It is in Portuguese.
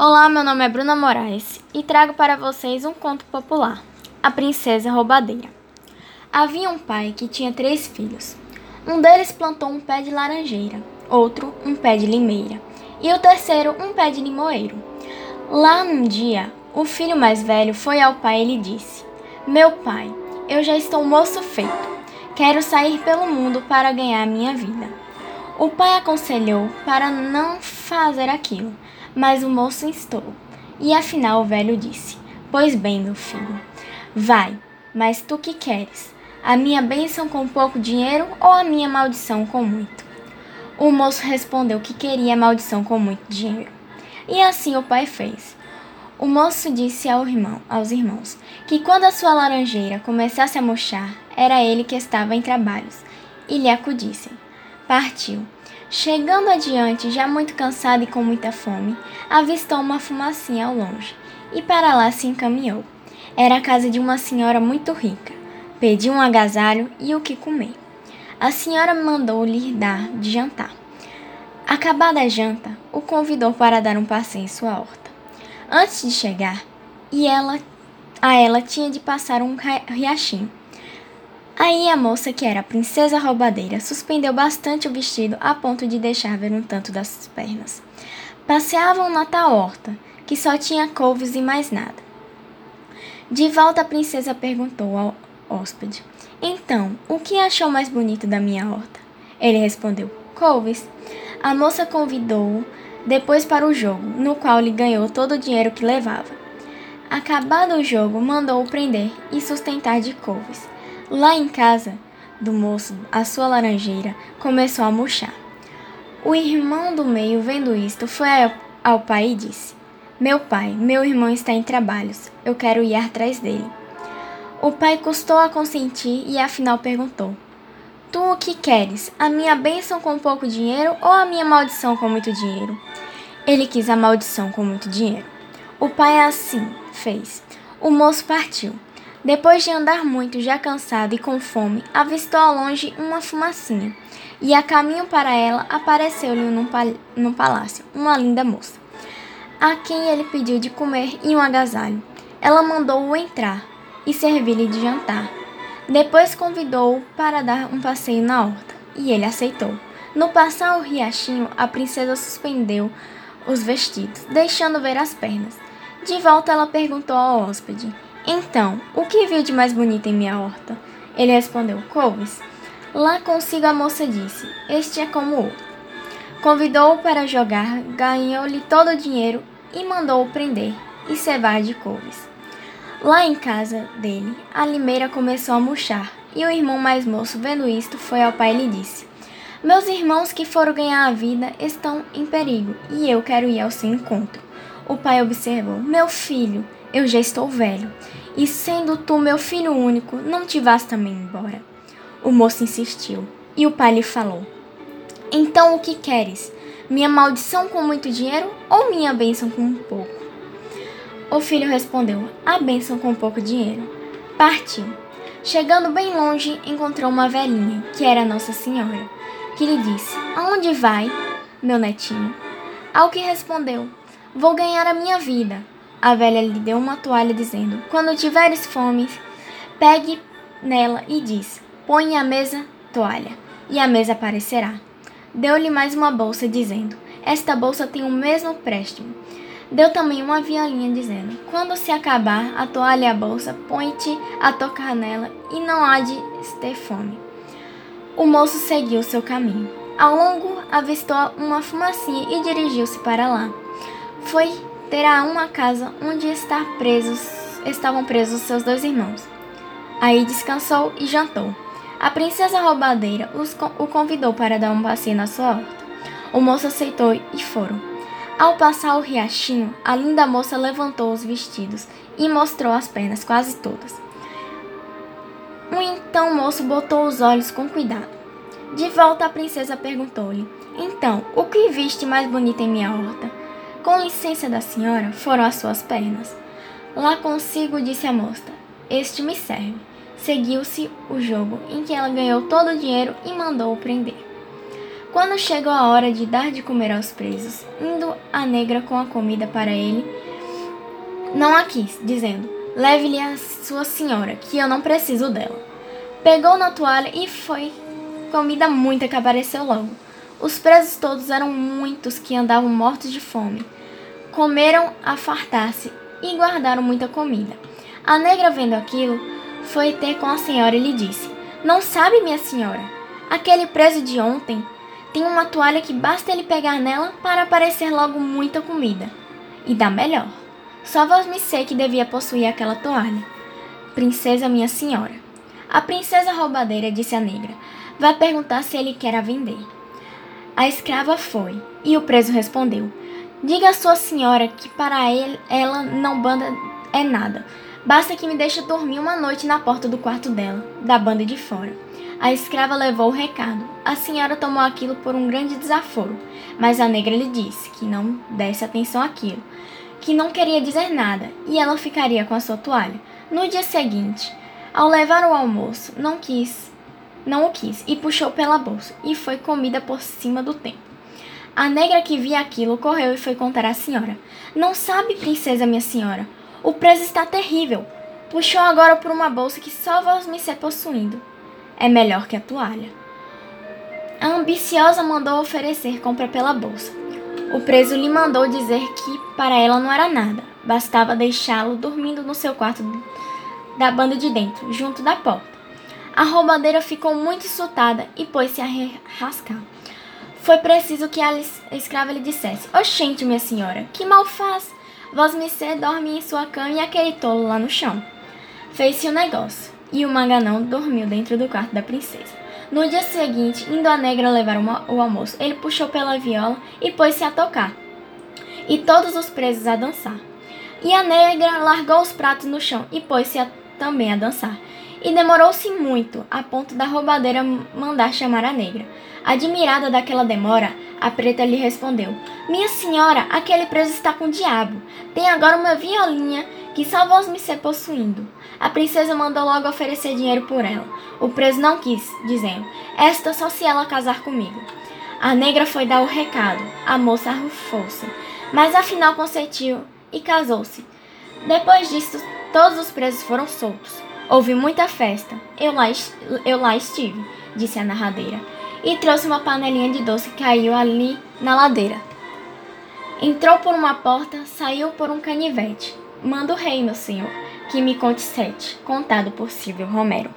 Olá, meu nome é Bruna Moraes e trago para vocês um conto popular: A Princesa Roubadeira. Havia um pai que tinha três filhos. Um deles plantou um pé de laranjeira, outro um pé de limeira e o terceiro um pé de limoeiro. Lá num dia, o filho mais velho foi ao pai e lhe disse: Meu pai, eu já estou moço feito. Quero sair pelo mundo para ganhar minha vida. O pai aconselhou para não fazer aquilo, mas o moço instou. E afinal o velho disse: Pois bem, meu filho, vai, mas tu que queres? A minha bênção com pouco dinheiro ou a minha maldição com muito? O moço respondeu que queria a maldição com muito dinheiro. E assim o pai fez. O moço disse ao irmão, aos irmãos que quando a sua laranjeira começasse a murchar, era ele que estava em trabalhos, e lhe acudissem. Partiu. Chegando adiante, já muito cansado e com muita fome, avistou uma fumacinha ao longe, e para lá se encaminhou. Era a casa de uma senhora muito rica. Pediu um agasalho e o que comer. A senhora mandou lhe dar de jantar. Acabada a janta, o convidou para dar um passeio em sua horta. Antes de chegar, e ela, a ela tinha de passar um riachinho. Aí a moça, que era a princesa roubadeira, suspendeu bastante o vestido a ponto de deixar ver um tanto das pernas. Passeavam na tal horta, que só tinha couves e mais nada. De volta a princesa perguntou ao hóspede: Então, o que achou mais bonito da minha horta? Ele respondeu: Couves. A moça convidou-o depois para o jogo, no qual lhe ganhou todo o dinheiro que levava. Acabado o jogo, mandou-o prender e sustentar de couves. Lá em casa do moço, a sua laranjeira começou a murchar. O irmão do meio, vendo isto, foi ao pai e disse: Meu pai, meu irmão está em trabalhos, eu quero ir atrás dele. O pai custou a consentir e afinal perguntou: Tu o que queres? A minha bênção com pouco dinheiro ou a minha maldição com muito dinheiro? Ele quis a maldição com muito dinheiro. O pai assim fez. O moço partiu. Depois de andar muito, já cansado e com fome, avistou ao longe uma fumacinha, e a caminho para ela apareceu-lhe num, pal num palácio uma linda moça, a quem ele pediu de comer e um agasalho. Ela mandou-o entrar e servir-lhe de jantar. Depois convidou-o para dar um passeio na horta, e ele aceitou. No passar o riachinho, a princesa suspendeu os vestidos, deixando ver as pernas. De volta, ela perguntou ao hóspede: Então, o que viu de mais bonito em minha horta? Ele respondeu: Couves. Lá consigo a moça disse: Este é como o. Convidou-o para jogar, ganhou-lhe todo o dinheiro e mandou-o prender e cevar de couves. Lá em casa dele, a limeira começou a murchar, e o irmão mais moço, vendo isto, foi ao pai e lhe disse: meus irmãos que foram ganhar a vida estão em perigo e eu quero ir ao seu encontro. O pai observou: Meu filho, eu já estou velho, e sendo tu meu filho único, não te vás também embora. O moço insistiu, e o pai lhe falou: Então o que queres? Minha maldição com muito dinheiro ou minha bênção com pouco? O filho respondeu: A bênção com pouco dinheiro. Partiu. Chegando bem longe, encontrou uma velhinha, que era Nossa Senhora que lhe disse: Aonde vai, meu netinho? Ao que respondeu: Vou ganhar a minha vida. A velha lhe deu uma toalha, dizendo: Quando tiveres fome, pegue nela e diz: Põe à mesa toalha, e a mesa aparecerá. Deu-lhe mais uma bolsa, dizendo: Esta bolsa tem o mesmo préstimo. Deu também uma violinha, dizendo: Quando se acabar a toalha e a bolsa, põe-te a tocar nela, e não há de ter fome. O moço seguiu seu caminho. Ao longo, avistou uma fumacinha e dirigiu-se para lá. Foi ter a uma casa onde estar presos, estavam presos seus dois irmãos. Aí descansou e jantou. A princesa roubadeira os, o convidou para dar um passeio na sua horta. O moço aceitou e foram. Ao passar o riachinho, a linda moça levantou os vestidos e mostrou as pernas quase todas. O então moço botou os olhos com cuidado. De volta, a princesa perguntou-lhe: Então, o que viste mais bonito em minha horta? Com licença da senhora, foram as suas pernas. Lá consigo, disse a moça: Este me serve. Seguiu-se o jogo, em que ela ganhou todo o dinheiro e mandou-o prender. Quando chegou a hora de dar de comer aos presos, indo a negra com a comida para ele, não a quis, dizendo: Leve-lhe a sua senhora, que eu não preciso dela. Pegou na toalha e foi comida muita que apareceu logo. Os presos todos eram muitos que andavam mortos de fome. Comeram a fartar-se e guardaram muita comida. A negra, vendo aquilo, foi ter com a senhora e lhe disse: Não sabe, minha senhora, aquele preso de ontem tem uma toalha que basta ele pegar nela para aparecer logo muita comida. E dá melhor. Só vos me sei que devia possuir aquela toalha. Princesa, minha senhora. A princesa roubadeira disse à negra: Vá perguntar se ele quer a vender. A escrava foi, e o preso respondeu: Diga à sua senhora que para ele, ela não banda é nada. Basta que me deixe dormir uma noite na porta do quarto dela, da banda de fora. A escrava levou o recado. A senhora tomou aquilo por um grande desaforo, mas a negra lhe disse que não desse atenção àquilo, que não queria dizer nada e ela ficaria com a sua toalha. No dia seguinte, ao levar o almoço, não quis, não o quis e puxou pela bolsa e foi comida por cima do tempo. A negra que via aquilo correu e foi contar à senhora. Não sabe, princesa, minha senhora, o preço está terrível. Puxou agora por uma bolsa que só vós me ser possuindo é melhor que a toalha. A ambiciosa mandou oferecer compra pela bolsa. O preso lhe mandou dizer que para ela não era nada, bastava deixá-lo dormindo no seu quarto da banda de dentro, junto da porta. A roubadeira ficou muito insultada e pôs-se a rascar. Foi preciso que a escrava lhe dissesse: Oxente, minha senhora, que mal faz? Vós me dorme em sua cama e aquele tolo lá no chão. Fez-se o negócio e o Maganão dormiu dentro do quarto da princesa. No dia seguinte, indo a negra levar uma, o almoço, ele puxou pela viola e pôs-se a tocar, e todos os presos a dançar. E a negra largou os pratos no chão e pôs-se também a dançar. E demorou-se muito, a ponto da roubadeira mandar chamar a negra. Admirada daquela demora, a preta lhe respondeu: Minha senhora, aquele preso está com o diabo. Tem agora uma violinha que só vós me ser possuindo. A princesa mandou logo oferecer dinheiro por ela. O preso não quis, dizendo: Esta só se ela casar comigo. A negra foi dar o recado. A moça arrufou-se, mas afinal consentiu e casou-se. Depois disso, todos os presos foram soltos. Houve muita festa. Eu lá, eu lá estive, disse a narradeira, e trouxe uma panelinha de doce que caiu ali na ladeira. Entrou por uma porta, saiu por um canivete. Manda o rei, meu senhor que me conte sete, contado por Silvio Romero.